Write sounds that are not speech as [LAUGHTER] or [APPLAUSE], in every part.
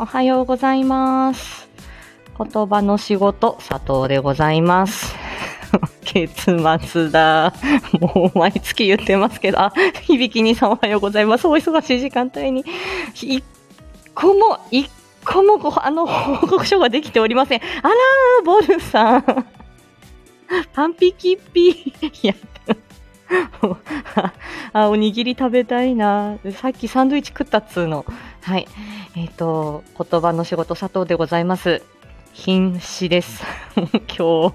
おはようございます。言葉の仕事、佐藤でございます。[LAUGHS] 月末だ。もう毎月言ってますけど、あ、響きにさんおはようございます。お忙しい時間帯に。一個も、一個も、あの、報告書ができておりません。あらー、ボルさん。[LAUGHS] パンピキッピー。やって [LAUGHS] あ、おにぎり食べたいな。さっきサンドイッチ食ったっつうの。はい。えっ、と、言葉の仕事佐藤でございます。瀕死です。[LAUGHS] 今日、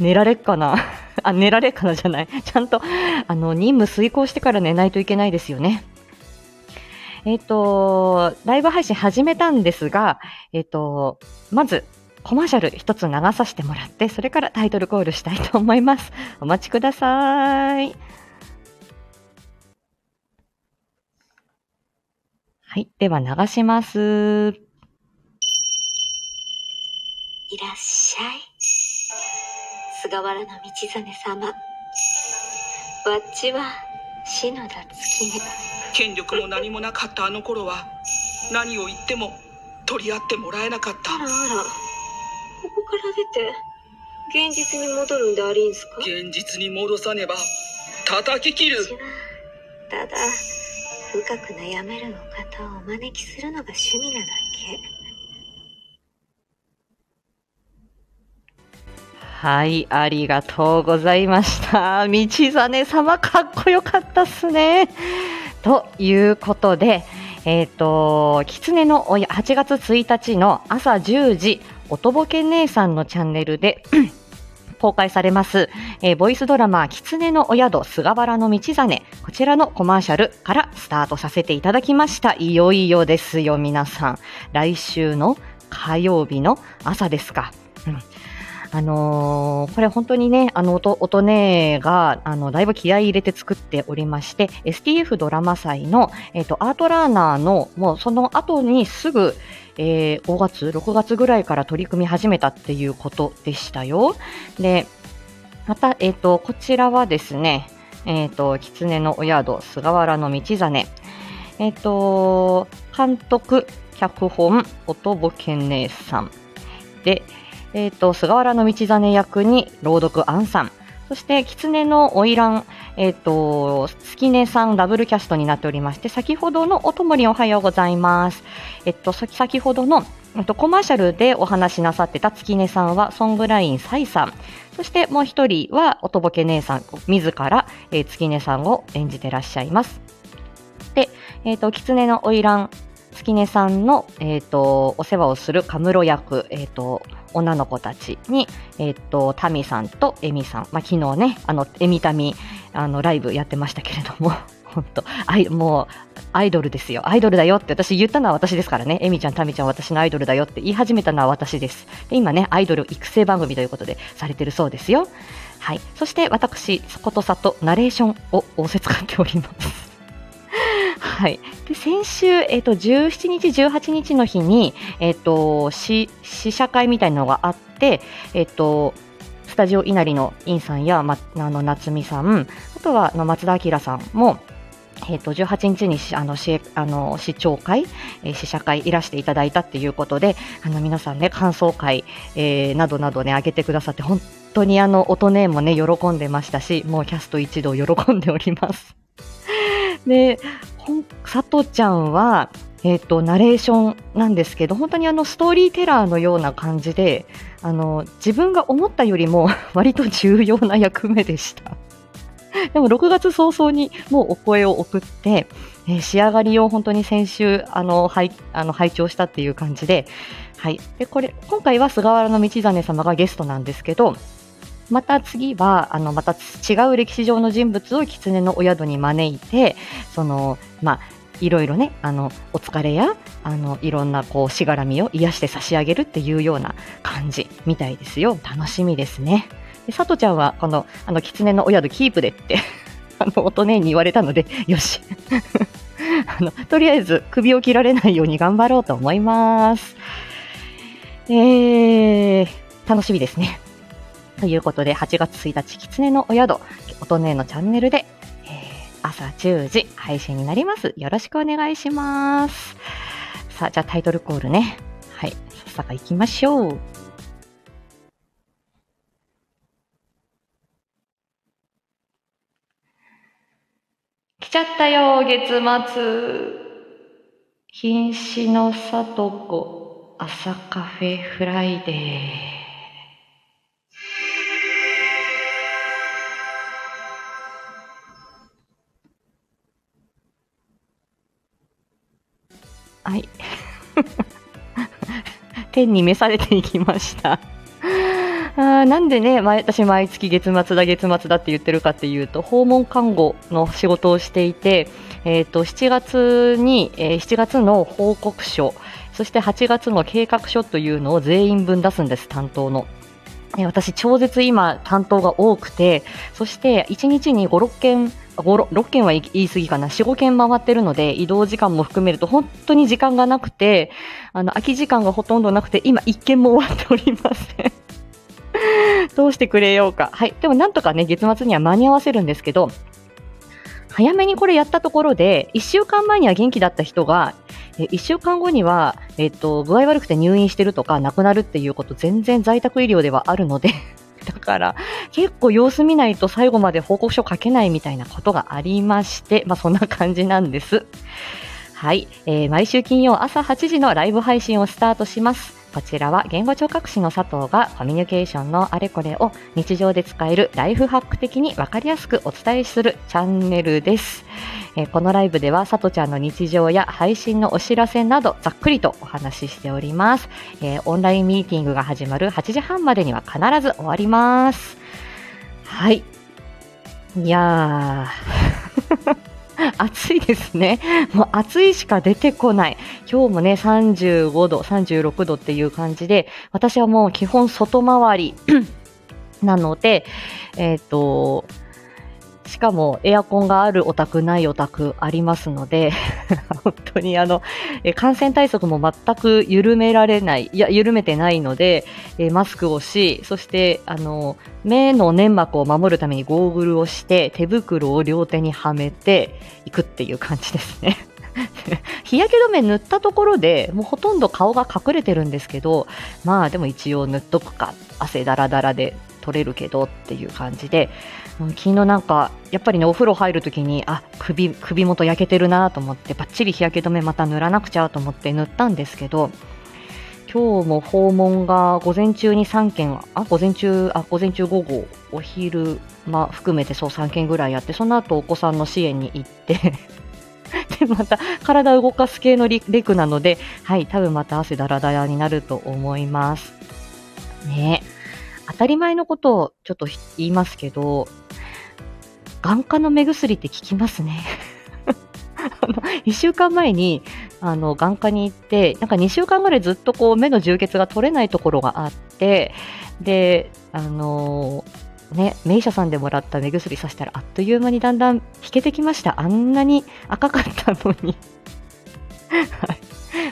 寝られっかなあ、寝られっかなじゃない。ちゃんと、あの、任務遂行してから寝ないといけないですよね。えっ、と、ライブ配信始めたんですが、えっ、と、まず、コマーシャル一つ流させてもらって、それからタイトルコールしたいと思います。[LAUGHS] お待ちください。はい。では流します。いらっしゃい。菅原道真様。わっちは篠田月音。権力も何もなかったあの頃は何を言っても取り合ってもらえなかったあらあら。ここから出て、現実に戻るんでありんすか？現実に戻さねば叩き切る私はただ、深く悩めるお方をお招きするのが趣味なだけ。はい、ありがとうございました。[LAUGHS] 道真様、かっこよかったっすね。ということで、えっ、と、狐の親、8月1日の朝10時、おとぼけ姉さんのチャンネルで、[CLEARS THROAT] 公開されます、えーボイスドラマ、狐のお宿、菅原の道真。こちらのコマーシャルからスタートさせていただきました。いよいよですよ、皆さん。来週の火曜日の朝ですか。うんあのーこれ本当にね、あの、音、音ねが、あの、だいぶ気合い入れて作っておりまして、STF ドラマ祭の、えっ、と、アートラーナーの、もうその後にすぐ、えー5月、6月ぐらいから取り組み始めたっていうことでしたよ。で、また、えっ、と、こちらはですね、えっ、と、狐のお宿、菅原の道真。えっ、と、監督、脚本、音ボケ姉さん。で、えっ、と、菅原の道真役に朗読アンさん。そして、狐の花魁、えっ、と、月音さんダブルキャストになっておりまして、先ほどのおともりおはようございます。えっと、先先ほどの、えっと、コマーシャルでお話しなさってた月音さんは、ソングラインサイさん。そしてもう一人は、おとぼけ姉さん、自ら、えー月音さんを演じてらっしゃいます。で、えっ、と、狐の花魁、月音さんの、えっ、と、お世話をするカムロ役、えっ、と、女の子たちに、えっ、と、タミさんとエミさん、まあ、昨日ね、あの、エミタミ、あの、ライブやってましたけれども、[LAUGHS] 本当アイもう、アイドルですよ。アイドルだよって私言ったのは私ですからね。エミちゃん、タミちゃん私のアイドルだよって言い始めたのは私です。で、今ね、アイドル育成番組ということでされてるそうですよ。はい。そして私、ことさとナレーションを仰せ使っております。はい。で、先週、えっ、と、17日、18日の日に、えっ、と、試試写会みたいなのがあって、えっ、と、スタジオ稲荷のインさんや、ま、あの、夏美さん、あとは、の松田明さんも、えっ、と、18日にあの、しあの、視聴会、えー試写会いらしていただいたっていうことで、あの、皆さんね、感想会、えーなどなどね、上げてくださって、本当にあの、音ねもね、喜んでましたし、もうキャスト一同喜んでおります。[LAUGHS] で、ほん佐藤ちゃんは、えっ、と、ナレーションなんですけど、本当にあの、ストーリーテラーのような感じで、あの、自分が思ったよりも [LAUGHS] 割と重要な役目でした。でも6月早々にもうお声を送って、えー仕上がりを本当に先週、あの、拝、あの、拝聴したっていう感じで、はい。で、これ、今回は菅原道真様がゲストなんですけど、また次は、あの、また違う歴史上の人物を狐のお宿に招いて、その、まあ、いろいろね、あの、お疲れや、あの、いろんな、こう、しがらみを癒して差し上げるっていうような感じみたいですよ。楽しみですね。で、さとちゃんは、この、あの、狐のお宿キープでって、[LAUGHS] あの、音ねに言われたので、よし。[LAUGHS] あの、とりあえず、首を切られないように頑張ろうと思います。えー、楽しみですね。ということで、8月1日、狐のお宿、音ねのチャンネルで、えー朝10時配信になります。よろしくお願いします。さあ、じゃあタイトルコールね。はい。さっさか行きましょう。来ちゃったよ、月末。瀕死の里子、朝カフェフライデー。はい。[LAUGHS] 天に召されていきました。あーなんでね、毎私毎月月末だ月末だって言ってるかっていうと、訪問看護の仕事をしていて、えっ、と、7月に、えー7月の報告書、そして8月の計画書というのを全員分出すんです、担当の。えー私、超絶今担当が多くて、そして1日に5、6件、5 6件は言い過ぎかな、4、5件回ってるので、移動時間も含めると本当に時間がなくて、あの、空き時間がほとんどなくて、今1件も終わっておりません。[LAUGHS] どうしてくれようか。はい。でもなんとかね、月末には間に合わせるんですけど、早めにこれやったところで、1週間前には元気だった人が、1週間後には、えっと、具合悪くて入院してるとか、亡くなるっていうこと、全然在宅医療ではあるので、だから、結構様子見ないと最後まで報告書書けないみたいなことがありまして、まあそんな感じなんです。はい、えー毎週金曜朝8時のライブ配信をスタートします。こちらは言語聴覚士の佐藤がコミュニケーションのあれこれを日常で使えるライフハック的にわかりやすくお伝えするチャンネルです。えこのライブでは佐藤ちゃんの日常や配信のお知らせなどざっくりとお話ししております。えオンラインミーティングが始まる8時半までには必ず終わります。はい。いやー。[LAUGHS] 暑いですね。もう暑いしか出てこない。今日もね、35度、36度っていう感じで、私はもう基本外回り [CLEARS THROAT] なので、えっ、と、しかもエアコンがあるお宅ないお宅ありますので、[LAUGHS] 本当にあの、感染対策も全く緩められない、いや、緩めてないので、マスクをし、そして、あの、目の粘膜を守るためにゴーグルをして、手袋を両手にはめていくっていう感じですね。[LAUGHS] 日焼け止め塗ったところでもうほとんど顔が隠れてるんですけど、まあでも一応塗っとくか、汗だらだらで取れるけどっていう感じで、うん昨日なんか、やっぱりね、お風呂入るときに、あ、首、首元焼けてるなと思って、バッチリ日焼け止めまた塗らなくちゃと思って塗ったんですけど、今日も訪問が午前中に3件、あ、午前中、あ、午前中午後、お昼、ま、含めてそう3件ぐらいやって、その後お子さんの支援に行って、[LAUGHS] で、また体動かす系のリレクなので、はい、多分また汗だらだらになると思います。ね当たり前のことをちょっと言いますけど、眼科の目薬って効きますね。[LAUGHS] あの、1週間前に、あの、眼科に行って、なんか2週間ぐらいずっとこう、目の充血が取れないところがあって、で、あのね、名医者さんでもらった目薬さしたら、あっという間にだんだん引けてきました。あんなに赤かったのに。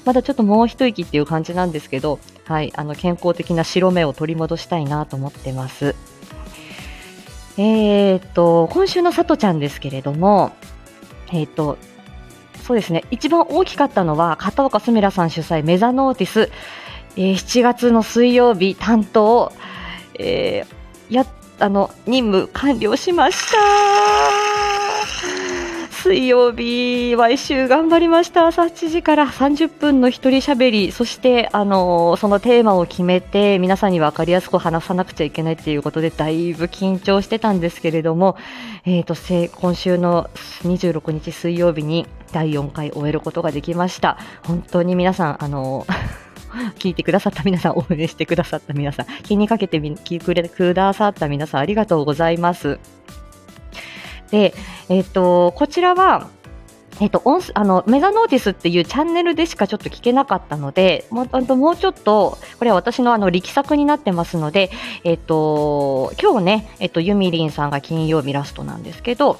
まだちょっともう一息っていう感じなんですけど、はい、あの健康的な白目を取り戻したいなと思ってます。えー、っと、今週のさとちゃんですけれども、えーっと、そうですね、一番大きかったのは、片岡すみらさん主催メザノーティス、えー7月の水曜日担当、えーや、あの、任務完了しました。水曜日、毎週頑張りました。朝8時から30分の一人喋り、そして、あのそのテーマを決めて、皆さんに分かりやすく話さなくちゃいけないっていうことで、だいぶ緊張してたんですけれども、えっ、と、今週の26日水曜日に第4回終えることができました。本当に皆さん、あの [LAUGHS] 聞いてくださった皆さん、応援してくださった皆さん、気にかけてみ聞いてくださった皆さん、ありがとうございます。で、えっ、と、こちらは、えっ、と、音声あの、メガノーティスっていうチャンネルでしかちょっと聞けなかったので、もうともうちょっと、これは私のあの力作になってますので、えっ、と、今日ね、えっ、と、ユミリンさんが金曜日ラストなんですけど、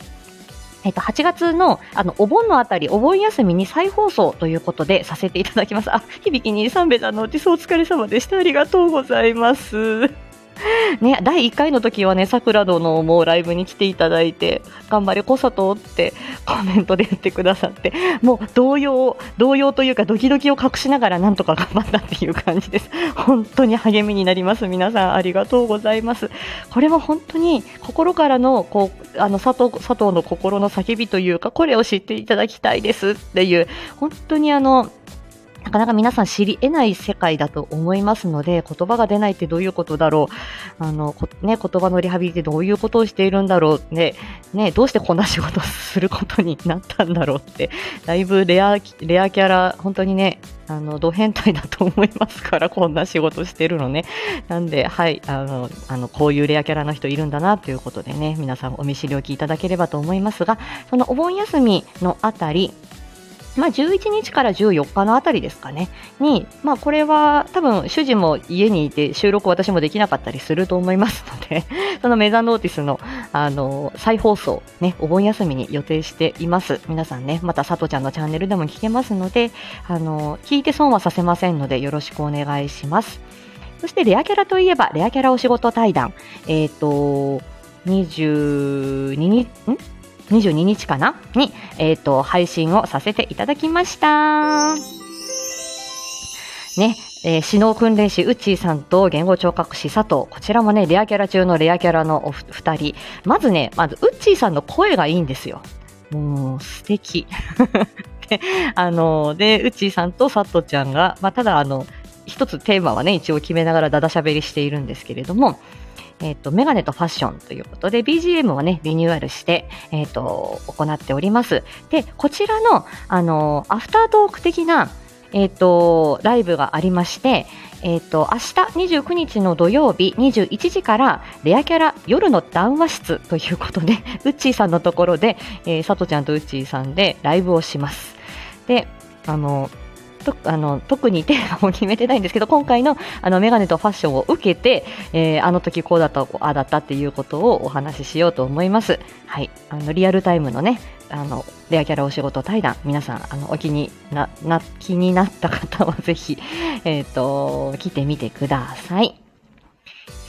えっと、8月の、あの、お盆のあたり、お盆休みに再放送ということでさせていただきます。あ、響きに三ベダのティスお疲れ様でした。ありがとうございます。[LAUGHS] ね、第1回の時はね、桜殿もライブに来ていただいて、頑張れ、コサトってコメントで言ってくださって、もう動揺、動揺というかドキドキを隠しながらなんとか頑張ったっていう感じです。本当に励みになります。皆さんありがとうございます。これは本当に心からの、こう、あの、佐藤、佐藤の心の叫びというか、これを知っていただきたいですっていう、本当にあの、なかなか皆さん知り得ない世界だと思いますので、言葉が出ないってどういうことだろう。あの、ね、言葉のリハビリってどういうことをしているんだろう。ね、ね、どうしてこんな仕事をすることになったんだろうって、だいぶレア、レアキャラ、本当にね、あの、ド変態だと思いますから、こんな仕事してるのね。なんで、はい、あの、あの、こういうレアキャラの人いるんだな、ということでね、皆さんお見知りおきいただければと思いますが、そのお盆休みのあたり、まあ、11日から14日のあたりですかね、に、まあ、これは多分主人も家にいて収録私もできなかったりすると思いますので、[LAUGHS] そのメザノーティスのあの再放送、ね、お盆休みに予定しています。皆さんね、またさとちゃんのチャンネルでも聞けますので、あの聞いて損はさせませんのでよろしくお願いします。そしてレアキャラといえば、レアキャラお仕事対談、えっ、ー、と、22日、ん？22日かな？に、えっ、ー、と、配信をさせていただきました。ね、えー、指導訓練士ウッチーさんと言語聴覚士佐藤。こちらもね、レアキャラ中のレアキャラのお二人。まずね、まずウッチーさんの声がいいんですよ。もう、素敵。[LAUGHS] で、あの、で、ウッチーさんと佐藤ちゃんが、まあ、ただあの、一つテーマはね、一応決めながらだだしゃべりしているんですけれども、えっ、ー、と、メガネとファッションということで、BGM をね、リニューアルして、えっ、ー、と、行っております。で、こちらの、あの、アフタートーク的な、えっ、ー、と、ライブがありまして、えっ、と、明日29日の土曜日21時からレアキャラ夜の談話室ということで、[LAUGHS] ウッチーさんのところで、えー、さとちゃんとウッチーさんでライブをします。で、あの、とあの特にテーマも決めてないんですけど今回のあのメガネとファッションを受けて、えー、あの時こうだったああだったっていうことをお話ししようと思います。はい、あのリアルタイムのねあのレアキャラお仕事対談皆さんあのお気になな気になった方はぜひえ、ー、と来てみてください。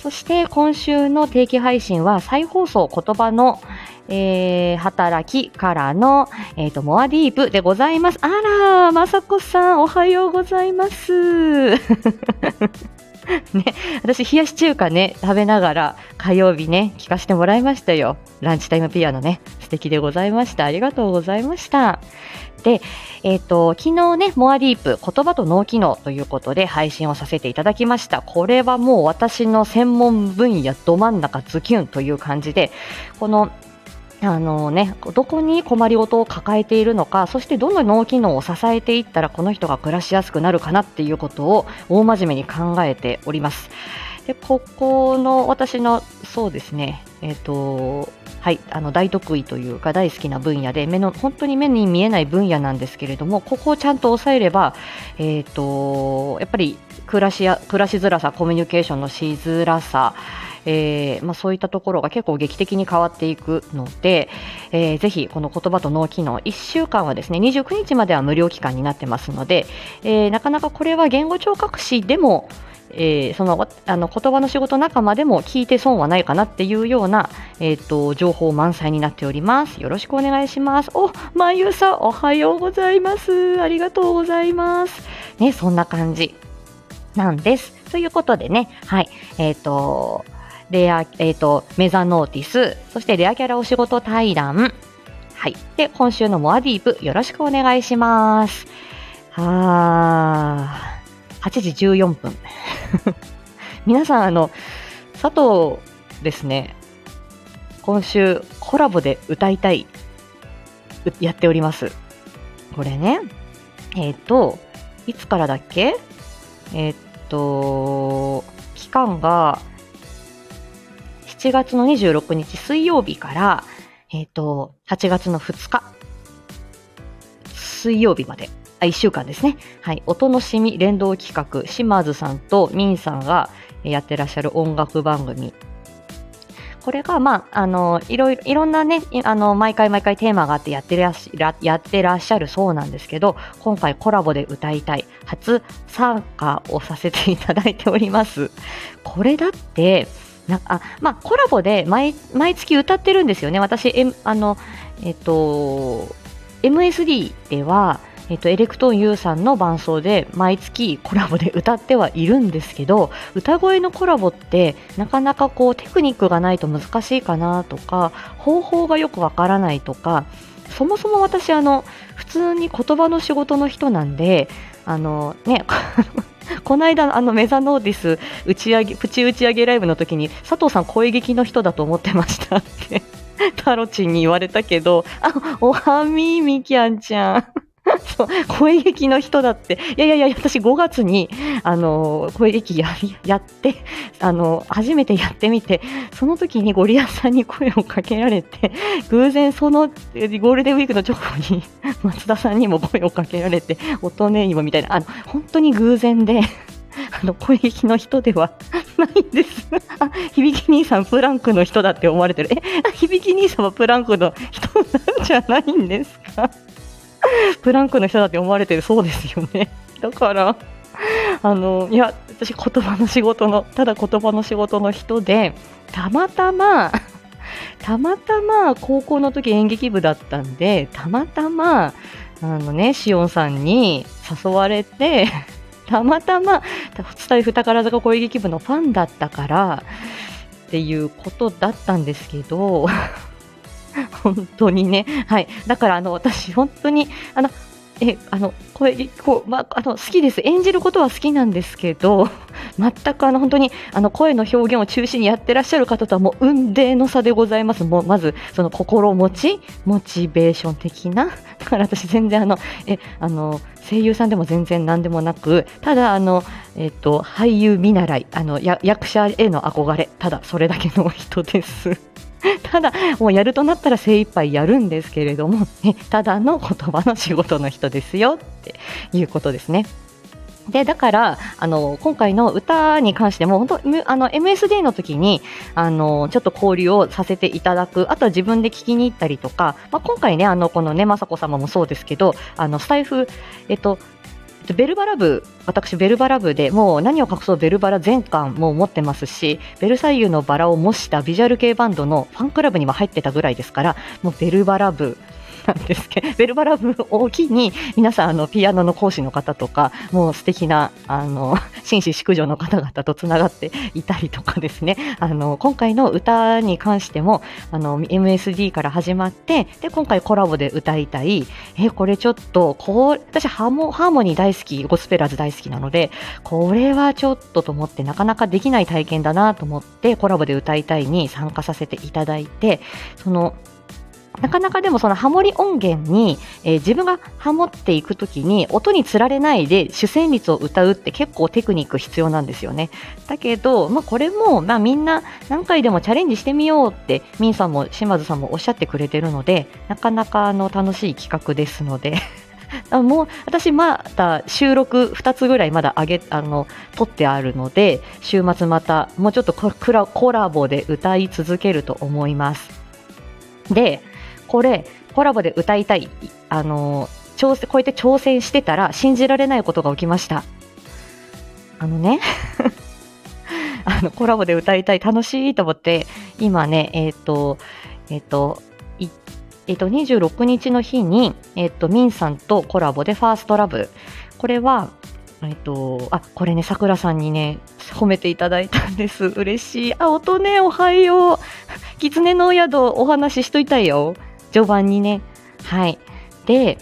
そして今週の定期配信は再放送言葉の、えー、働きからの、え、ー、と、モアディープでございます。あら、まさこさん、おはようございます。[LAUGHS] ね、私、冷やし中華ね、食べながら火曜日ね、聞かせてもらいましたよ。ランチタイムピアノね、素敵でございました。ありがとうございました。で、えっ、ー、と、昨日ね、モアディープ、言葉と脳機能ということで配信をさせていただきました。これはもう私の専門分野ど真ん中ズキュンという感じで、このあのね、どこに困りごとを抱えているのか、そしてどの脳機能を支えていったらこの人が暮らしやすくなるかなっていうことを大真面目に考えております。で、ここの私の、そうですね、えっ、ー、と、はい、あの大得意というか大好きな分野で目の本当に目に見えない分野なんですけれどもここをちゃんと抑えれば、えーとやっぱり暮らしや暮らしづらさコミュニケーションのしづらさえー、まあ、そういったところが結構劇的に変わっていくので、えー、ぜひこの言葉と脳機能1週間はですね29日までは無料期間になってますので、えー、なかなかこれは言語聴覚士でもえー、そのあの言葉の仕事仲間でも聞いて損はないかなっていうような、えーと、情報満載になっております。よろしくお願いします。お、まゆさん、おはようございます。ありがとうございます。ね、そんな感じなんです。ということでね、はい、えっ、ー、と、レア、えっ、ー、と、メザノーティス、そしてレアキャラお仕事対談、はい。で、今週のモアディープ、よろしくお願いします。はー、8時14分。[LAUGHS] 皆さん、あの、佐藤ですね、今週コラボで歌いたい、やっております。これね、えっ、ー、と、いつからだっけ？えっ、ー、と、期間が7月の26日水曜日から、えっ、ー、と、8月の2日、水曜日まで、あ、1週間ですね。はい。お楽しみ連動企画、島津さんとミンさんがやってらっしゃる音楽番組。これが、まあ、あの、いろいろ、いろんなね、あの、毎回毎回テーマがあってやってらっしゃやってらっしゃるそうなんですけど、今回コラボで歌いたい、初参加をさせていただいております。これだって、なあまあ、コラボで毎毎月歌ってるんですよね、私、M あのえっと、MSD では、えっと、エレクトーン U さんの伴奏で毎月コラボで歌ってはいるんですけど歌声のコラボってなかなかこうテクニックがないと難しいかなとか方法がよくわからないとかそもそも私あの普通に言葉の仕事の人なんであのねこの間、あのメザノーディス打ち上げプチ打ち上げライブの時に佐藤さん、声劇の人だと思ってましたってタロチンに言われたけど、あおはみみきゃんちゃん。[LAUGHS] そう声劇の人だって、いやいやいや、私5月に、あの、声劇ややって、あの、初めてやってみて、その時にゴリアさんに声をかけられて、偶然そのゴールデンウィークの直後に松田さんにも声をかけられて、音ねいもみたいな、あの、本当に偶然で、あの、声劇の人では [LAUGHS] ないんです。あ、響兄さんプランクの人だって思われてる。え、響兄さんはプランクの人なんじゃないんですか？[LAUGHS] プランクの人だって思われてるそうですよね。[LAUGHS] だから、あの、いや、私言葉の仕事の、ただ言葉の仕事の人で、たまたま、[LAUGHS] たまたま高校の時演劇部だったんで、たまたま、あのね、しおんさんに誘われて、たまたま、スタイフ宝坂声劇部のファンだったから、っていうことだったんですけど、[LAUGHS] 本当にね。はい。だから、あの、私、本当に、あの、え、あの、声、こう、まあ、あの、好きです。演じることは好きなんですけど、[LAUGHS] 全くあの、本当に、あの、声の表現を中心にやってらっしゃる方とはもう、運命の差でございます。もう、まず、その心持ち、モチベーション的な。[LAUGHS] だから私、全然あの、え、あの、声優さんでも全然何でもなく、ただ、あの、えっと、俳優見習い、あのや、役者への憧れ、ただ、それだけの人です。[LAUGHS] ただ、もうやるとなったら精一杯やるんですけれども、ね、ただの言葉の仕事の人ですよっていうことですね。で、だから、あの、今回の歌に関しても、本当、あの、MSD の時に、あの、ちょっと交流をさせていただく、あとは自分で聞きに行ったりとか、まあ、今回ね、あの、このね、まさこ様もそうですけど、あの、スタイフ、えっと、ベルバラ部、私、ベルバラ部でもう何を隠そうベルバラ全巻も持ってますし、ベルサイユのバラを模したビジュアル系バンドのファンクラブにも入ってたぐらいですから、もうベルバラ部なんですけど、ベルバラ部を機に、皆さん、あの、ピアノの講師の方とか、もう素敵な、あの、紳士淑女の方々とつながっていたりとかですね、あの、今回の歌に関しても、あの、MSD から始まって、で、今回コラボで歌いたい、え、これちょっと、こう、私ハモ、ハーモニー大好き、ゴスペラーズ大好きなので、これはちょっとと思って、なかなかできない体験だなと思って、コラボで歌いたいに参加させていただいて、その、なかなかでもそのハモリ音源に、えー、自分がハモっていくときに音につられないで主旋律を歌うって結構テクニック必要なんですよね。だけど、まあ、これも、まあ、みんな何回でもチャレンジしてみようってミンさんも島津さんもおっしゃってくれてるのでなかなかあの楽しい企画ですので [LAUGHS] あもう私まだ収録2つぐらいまだ上げあの撮ってあるので週末またもうちょっとコラボで歌い続けると思います。でこれコラボで歌いたいあの挑戦こうやって挑戦してたら信じられないことが起きましたあのね [LAUGHS] あのコラボで歌いたい楽しいと思って今ねえっ、ー、とえっ、ー、とえっ、ー、と26日の日にえっ、とミンさんとコラボでファーストラブこれはえっと、あ、これね、さくらさんにね、褒めていただいたんです。嬉しい。あ、音ね、おはよう。狐のお宿、お話ししといたいよ。序盤にね。はい。で、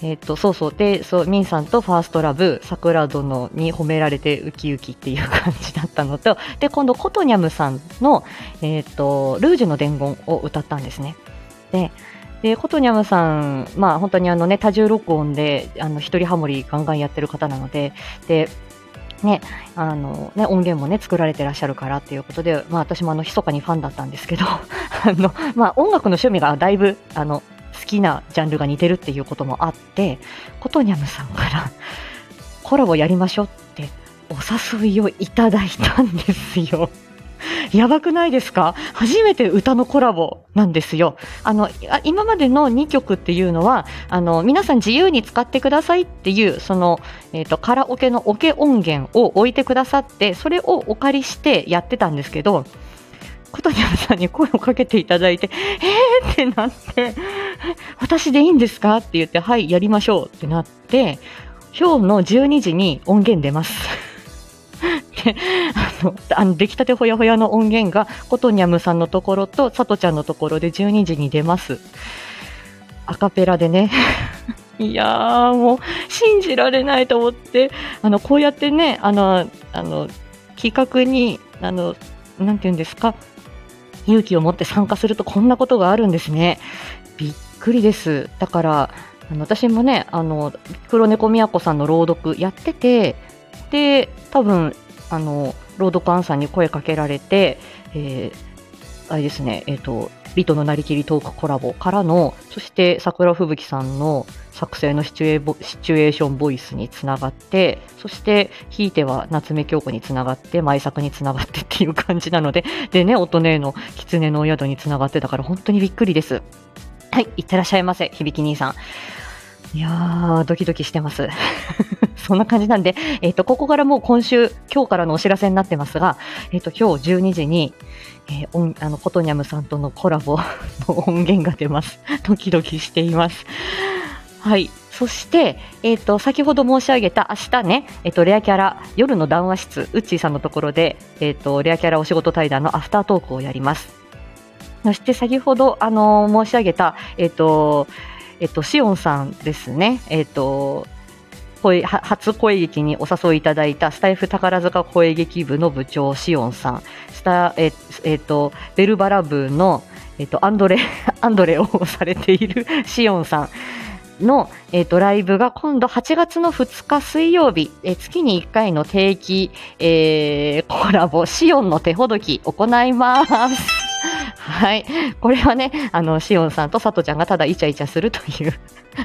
えっ、と、そうそう。で、そう、ミンさんとファーストラブ、桜殿に褒められてウキウキっていう感じだったのと、で、今度、コトニャムさんの、えっ、と、ルージュの伝言を歌ったんですね。で、で、コトニャムさん、まあ本当にあのね、多重録音で、あの、一人ハモリガンガンやってる方なので、で、ね、あのね、音源もね、作られてらっしゃるからっていうことで、まあ私もあの、密かにファンだったんですけど、[LAUGHS] あの、まあ音楽の趣味がだいぶ、あの、好きなジャンルが似てるっていうこともあって、コトニャムさんからコラボやりましょうってお誘いをいただいたんですよ。[LAUGHS] やばくないですか？初めて歌のコラボなんですよ。あの、今までの2曲っていうのは、あの、皆さん自由に使ってくださいっていう、その、え、ー、と、カラオケのオケ音源を置いてくださって、それをお借りしてやってたんですけど、ことにゃむさんに声をかけていただいて、えー？ってなって、私でいいんですか？って言って、はい、やりましょうってなって、今日の12時に音源出ます。であのあの出来たてほやほやの音源がことにゃむさんのところとさとちゃんのところで12時に出ます。アカペラでね。[LAUGHS] いやーもう信じられないと思って。あのこうやってねあのあの企画にあのなんて言うんですか。勇気を持って参加するとこんなことがあるんですね。びっくりです。だからあの私もねあの黒猫みやこさんの朗読やっててで多分あの朗読アンさんに声かけられて、えーあれですね、えっ、と、リトのなりきりトークコラボからの、そして桜吹雪さんの作成のシチュエシチュエーションボイスにつながって、そして、ひいては夏目京子につながって、舞作につながってっていう感じなので、でね、音音の狐のお宿につながってたから、本当にびっくりです。はい、いってらっしゃいませ、響兄さん。いやー、ドキドキしてます。[LAUGHS] そんな感じなんで、えっ、と、ここからもう今週、今日からのお知らせになってますが、えっ、と、今日12時に、えー、あの、ことにゃむさんとのコラボの [LAUGHS] 音源が出ます。ドキドキしています。はい。そして、えっ、と、先ほど申し上げた明日ね、えっ、と、レアキャラ、夜の談話室、ウッチーさんのところで、えっ、と、レアキャラお仕事対談のアフタートークをやります。そして先ほど、あの申し上げた、えっ、と、えっ、と、シオンさんですね。えっ、と、声初声劇にお誘いいただいたスタイフ宝塚声劇部の部長シオンさん、スタええっとベルバラ部のえっとアンドレ [LAUGHS] アンドレをされている [LAUGHS] シオンさんのえっとライブが今度8月の2日水曜日、え月に1回の定期、えーコラボシオンの手ほどき行います。はい。これはね、あの、シオンさんとサトちゃんがただイチャイチャするという、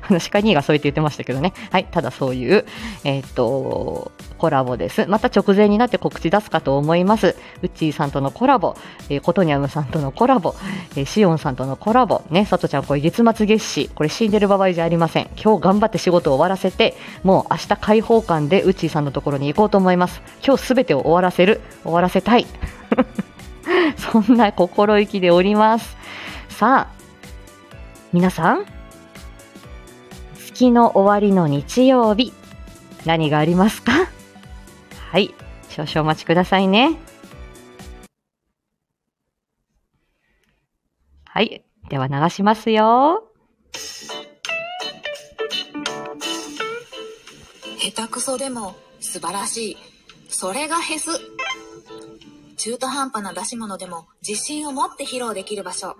あの、シカニーがそう言って言ってましたけどね。はい。ただそういう、えーっと、コラボです。また直前になって告知出すかと思います。ウッチーさんとのコラボ、えーコトニャムさんとのコラボ、えーシオンさんとのコラボ、ね、サトちゃんこれ月末月始、これ死んでる場合じゃありません。今日頑張って仕事を終わらせて、もう明日開放感でウッチーさんのところに行こうと思います。今日すべてを終わらせる、終わらせたい。[LAUGHS] そんな心意気でおります。さあ、皆さん、月の終わりの日曜日、何がありますか？はい、少々お待ちくださいね。はい、では流しますよ。下手くそでも素晴らしい。それがヘス。中途半端な出し物でも自信を持って披露できる場所。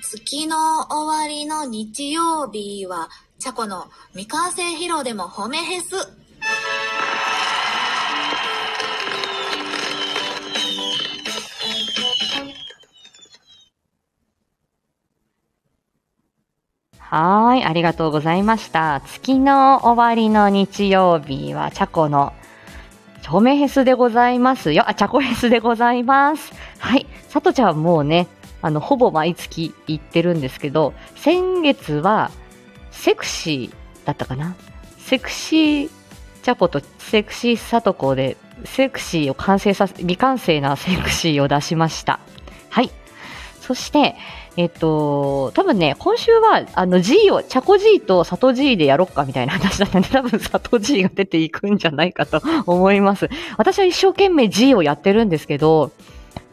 月の終わりの日曜日は、チャコの未完成披露でも褒めへす。はい、ありがとうございました。月の終わりの日曜日は、チャコの、チョメヘスでございますよ。あ、チャコヘスでございます。はい、さとちゃんもうね、あの、ほぼ毎月行ってるんですけど、先月は、セクシーだったかな？セクシーチャコとセクシーサトコで、セクシーを完成させ、未完成なセクシーを出しました。はい。そして、えっと、多分ね、今週は、あの G を、チャコ G とサト G でやろっかみたいな話だったんで、[LAUGHS] 多分サト G が出ていくんじゃないかと思います。私は一生懸命 G をやってるんですけど、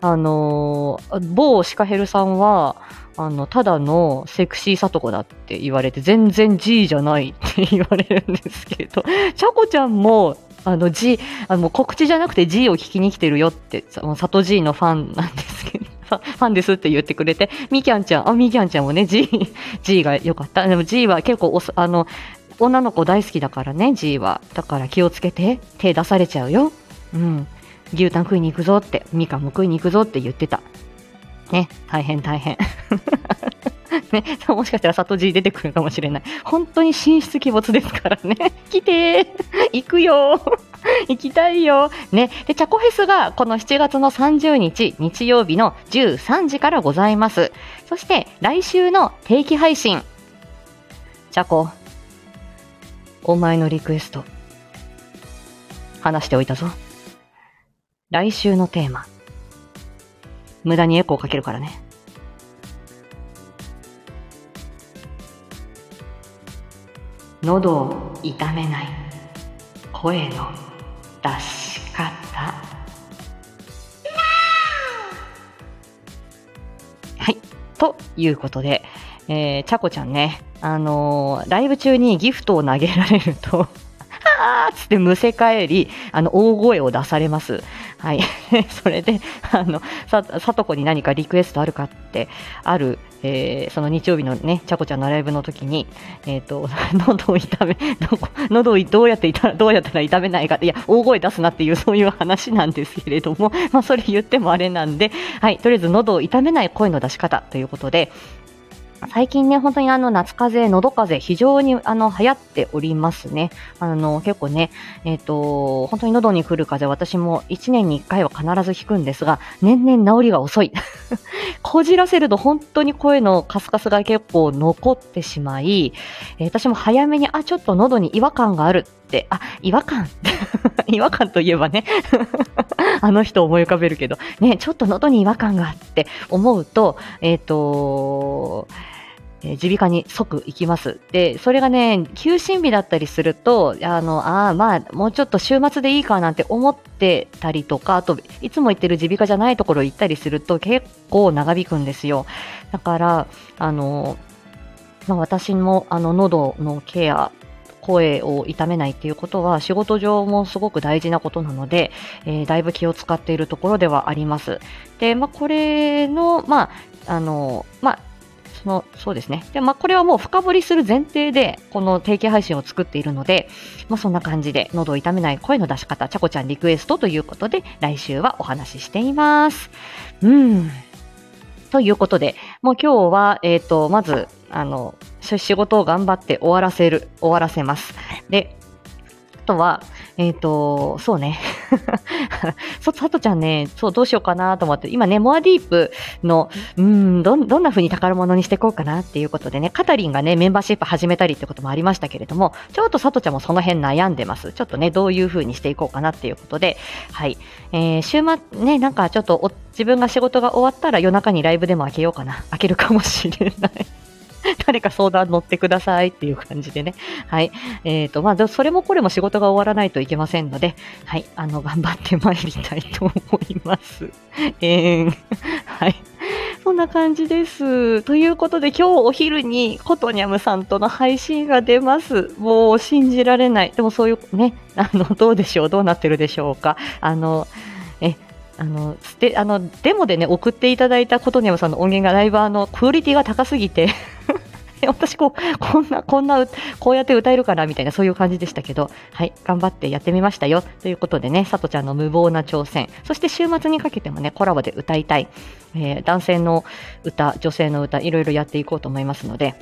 あのー某シカヘルさんは、あの、ただのセクシーサトコだって言われて、全然 G じゃないって言われるんですけど、[LAUGHS] チャコちゃんも、あの G、あの告知じゃなくて G を聞きに来てるよって、サト G のファンなんですけど、ファンですって言ってくれて、みきゃんちゃん、あ、みきゃんちゃんもね、G、G が良かった。でも G は結構お、あの、女の子大好きだからね、G は。だから気をつけて、手出されちゃうよ。うん。牛タン食いに行くぞって、みかんも食いに行くぞって言ってた。ね、大変大変。ね、[LAUGHS] もしかしたら里 G 出てくるかもしれない。本当に神出鬼没ですからね。[LAUGHS] 来て [LAUGHS] 行くよ行きたいよね。で、チャコフェスがこの7月の30日、日曜日の13時からございます。そして、来週の定期配信。チャコ、お前のリクエスト、話しておいたぞ。来週のテーマ。無駄にエコーかけるからね。喉を痛めない声の出し方。はい。ということで、えー、ちゃこちゃんね、あのーライブ中にギフトを投げられると、[LAUGHS] あーっつってむせ返り、あの、大声を出されます。はい。[LAUGHS] それで、あの、さ、さとこに何かリクエストあるかって、ある、えーその日曜日のね、ちゃこちゃんのライブの時に、えっ、と、[LAUGHS] 喉を痛め、喉をどうやって痛、どうやったら痛めないか、いや、大声出すなっていう、そういう話なんですけれども、まあ、それ言ってもあれなんで、はい、とりあえず喉を痛めない声の出し方ということで、最近ね、本当にあの夏風邪、喉風邪、非常にあの流行っておりますね。あの結構ね、えっ、と、本当に喉に来る風邪、私も1年に1回は必ず引くんですが、年々治りが遅い。こじらせると本当に声のカスカスが結構残ってしまい、えー私も早めに、あ、ちょっと喉に違和感があるって、あ、違和感。[LAUGHS] 違和感といえばね、[LAUGHS] あの人を思い浮かべるけど、ね、ちょっと喉に違和感があって思うと、えっ、と、え耳鼻科に即行きます。で、それがね、休診日だったりすると、あの、ああ、まあ、もうちょっと週末でいいかなんて思ってたりとか、あと、いつも行ってる耳鼻科じゃないところ行ったりすると結構長引くんですよ。だから、あの、まあ、私も、あの、喉のケア、声を痛めないっていうことは仕事上もすごく大事なことなので、えーだいぶ気を使っているところではあります。で、まあ、これの、まあ、あの、まあ、の、そうですね。で、まあ、これはもう深掘りする前提で、この定期配信を作っているので、まあ、そんな感じで、喉を痛めない声の出し方、ちゃこちゃんリクエストということで、来週はお話ししています。うん。ということで、もう今日は、えっ、と、まず、あの、仕事を頑張って終わらせる、終わらせます。で、あとは、えっ、と、そうね。[LAUGHS] そ、さとちゃんね、そう、どうしようかなと思って、今ね、モアディープの、うん、どん、どんな風に宝物にしていこうかなっていうことでね、カタリンがね、メンバーシップ始めたりってこともありましたけれども、ちょっとさとちゃんもその辺悩んでます。ちょっとね、どういう風にしていこうかなっていうことで、はい。えー週末、ね、なんかちょっと自分が仕事が終わったら夜中にライブでも開けようかな。開けるかもしれない。[LAUGHS] 誰か相談乗ってくださいっていう感じでね。はい。えっ、と、まあ、それもこれも仕事が終わらないといけませんので、はい。あの、頑張ってまいりたいと思います。[LAUGHS] えー、[LAUGHS] はい。そんな感じです。ということで、今日お昼にコトニャムさんとの配信が出ます。もう信じられない。でもそういうね、あの、どうでしょうどうなってるでしょうかあの、え、あの、捨て、あの、デモでね、送っていただいたコトニャムさんの音源がだいぶあの、クオリティが高すぎて、[LAUGHS] 私こう、こんな、こんな、こうやって歌えるかなみたいな、そういう感じでしたけど、はい、頑張ってやってみましたよ。ということでね、さとちゃんの無謀な挑戦、そして週末にかけてもね、コラボで歌いたい、えー男性の歌、女性の歌、いろいろやっていこうと思いますので、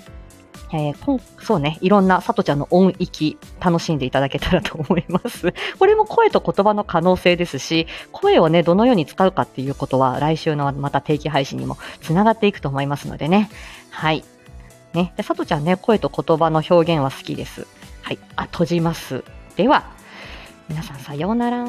えーこんそうね、いろんなさとちゃんの音域、楽しんでいただけたらと思います。[LAUGHS] これも声と言葉の可能性ですし、声をね、どのように使うかっていうことは、来週のまた定期配信にもつながっていくと思いますのでね。はい。ね。で、さとちゃんね、声と言葉の表現は好きです。はい。あ、閉じます。では、皆さんさようなら。